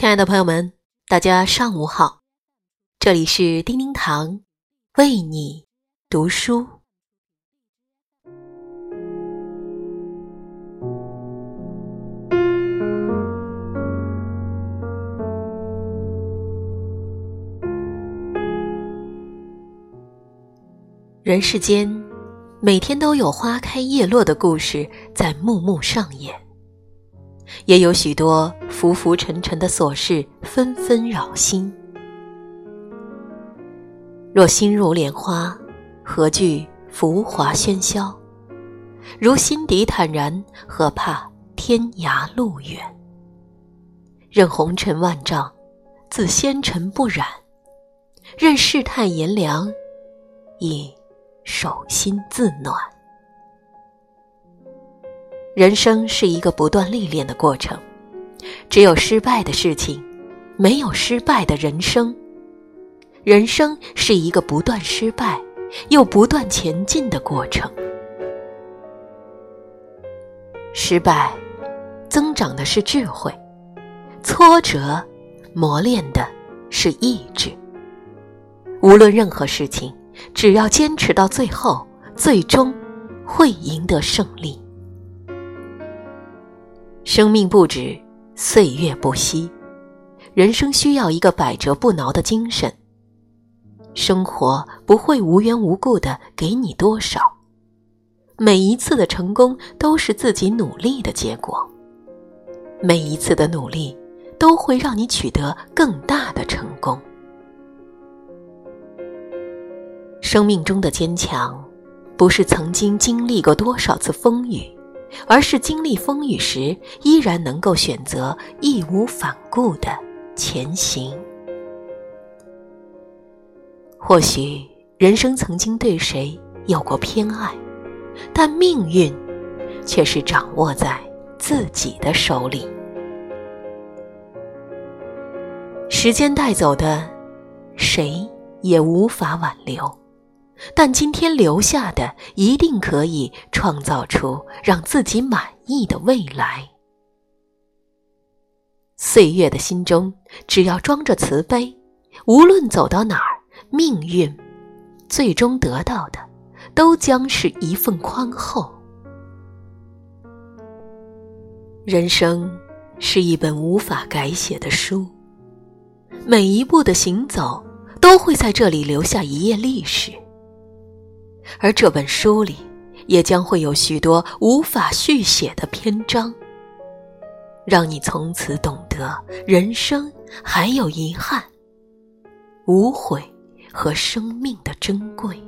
亲爱的朋友们，大家上午好，这里是叮叮堂为你读书。人世间，每天都有花开叶落的故事在幕幕上演。也有许多浮浮沉沉的琐事纷纷扰心。若心如莲花，何惧浮华喧嚣？如心底坦然，何怕天涯路远？任红尘万丈，自纤尘不染；任世态炎凉，亦手心自暖。人生是一个不断历练的过程，只有失败的事情，没有失败的人生。人生是一个不断失败又不断前进的过程。失败，增长的是智慧；挫折，磨练的是意志。无论任何事情，只要坚持到最后，最终会赢得胜利。生命不止，岁月不息，人生需要一个百折不挠的精神。生活不会无缘无故的给你多少，每一次的成功都是自己努力的结果，每一次的努力都会让你取得更大的成功。生命中的坚强，不是曾经经历过多少次风雨。而是经历风雨时，依然能够选择义无反顾的前行。或许人生曾经对谁有过偏爱，但命运却是掌握在自己的手里。时间带走的，谁也无法挽留。但今天留下的，一定可以创造出让自己满意的未来。岁月的心中，只要装着慈悲，无论走到哪儿，命运最终得到的，都将是一份宽厚。人生是一本无法改写的书，每一步的行走，都会在这里留下一页历史。而这本书里，也将会有许多无法续写的篇章，让你从此懂得人生还有遗憾、无悔和生命的珍贵。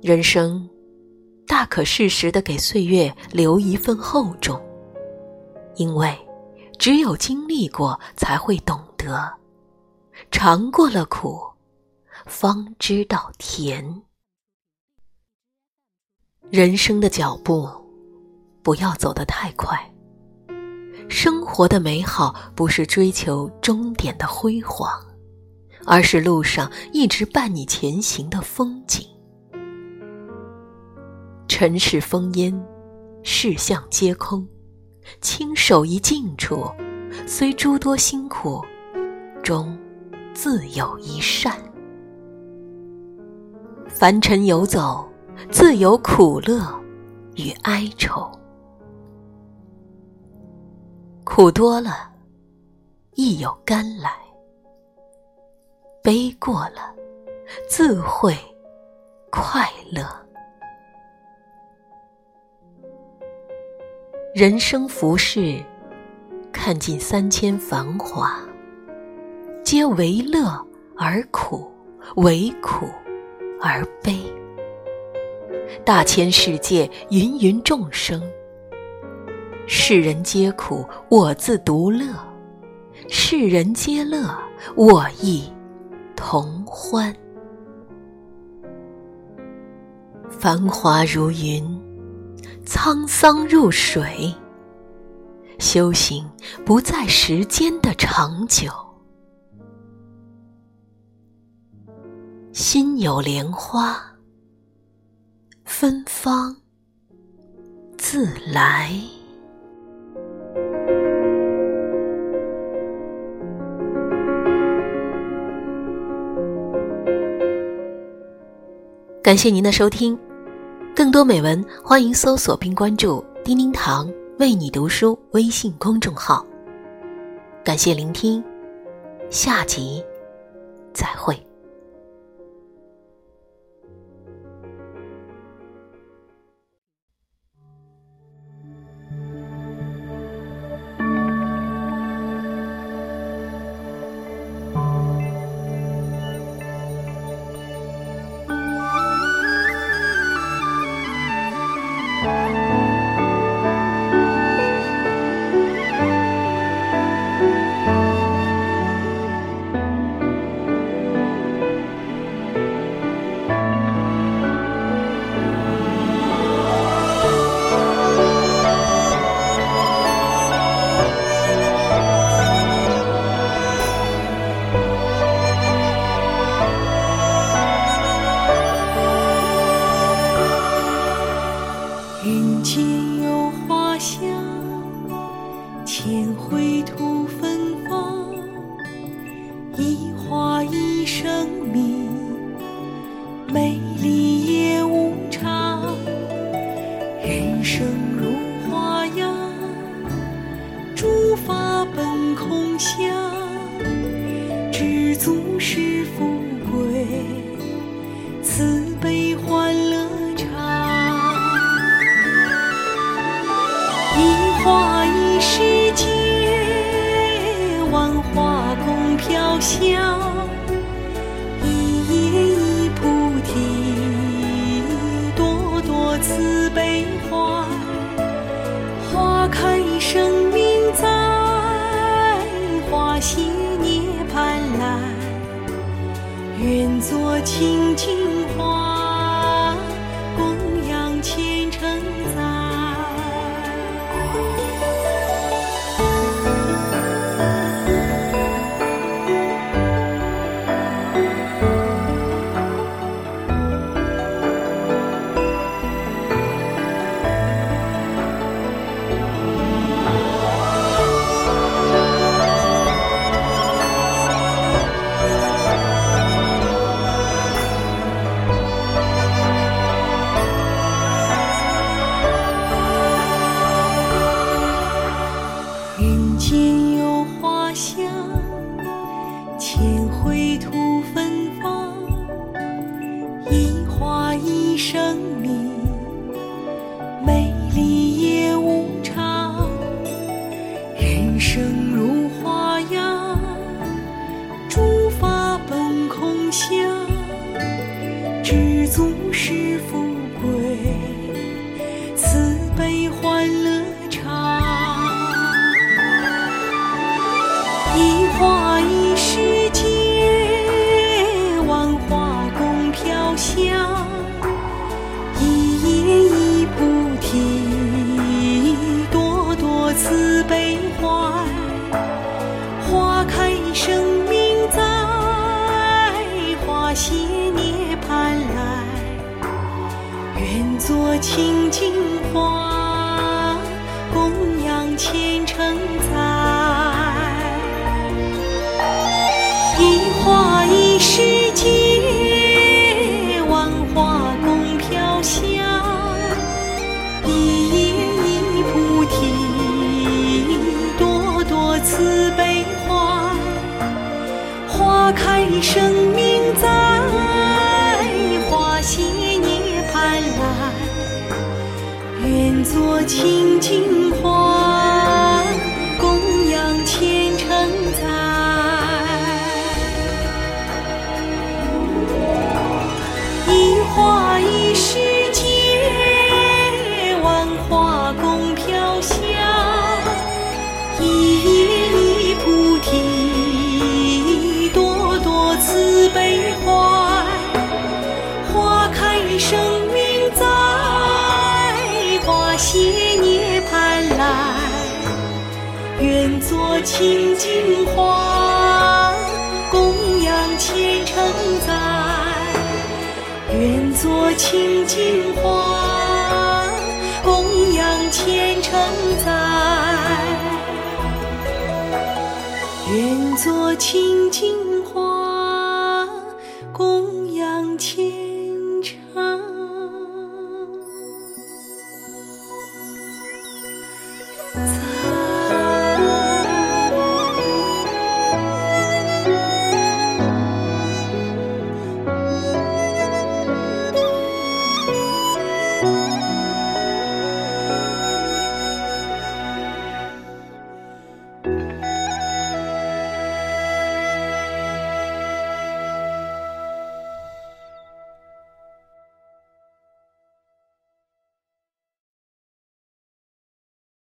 人生大可适时的给岁月留一份厚重，因为只有经历过，才会懂得，尝过了苦。方知道甜。人生的脚步，不要走得太快。生活的美好，不是追求终点的辉煌，而是路上一直伴你前行的风景。尘世风烟，世相皆空，轻手一静处，虽诸多辛苦，终自有一善。凡尘游走，自有苦乐与哀愁。苦多了，亦有甘来；悲过了，自会快乐。人生浮世，看尽三千繁华，皆为乐而苦，为苦。而悲，大千世界，芸芸众生，世人皆苦，我自独乐；世人皆乐，我亦同欢。繁华如云，沧桑入水，修行不在时间的长久。心有莲花芬芳自来。感谢您的收听更多美文欢迎搜索并关注叮叮堂为你读书微信公众号。感谢聆听下集再会。美丽也无常。人生如花呀，诸法本空相。西涅槃来，愿做清净。养虔诚在。一花一世界，万花共飘香。一叶一菩提，朵朵慈悲怀。花开生命在，花谢涅槃来。愿做清净一世界，万花共飘香。一叶一菩提，朵朵慈悲怀。花开生命在。谢涅槃来，愿做清净花，做清净花，供养虔诚在。愿做清净。